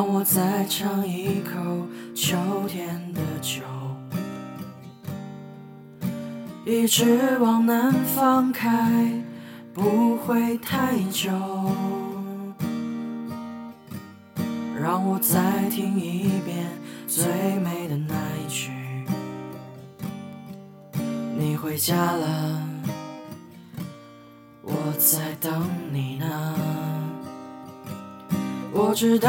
让我再尝一口秋天的酒，一直往南方开，不会太久。让我再听一遍最美的那一句，你回家了，我在等你呢。我知道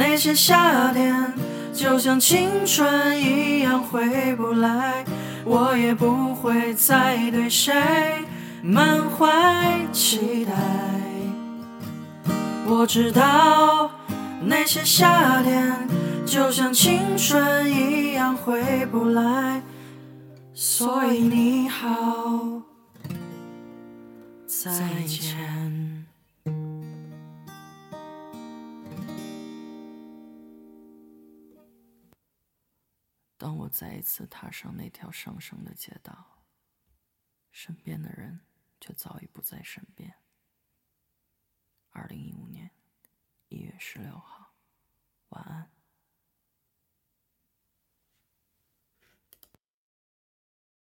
那些夏天就像青春一样回不来，我也不会再对谁满怀期待。我知道那些夏天就像青春一样回不来，所以你好，再见。当我再一次踏上那条上升的街道，身边的人却早已不在身边。二零一五年一月十六号，晚安。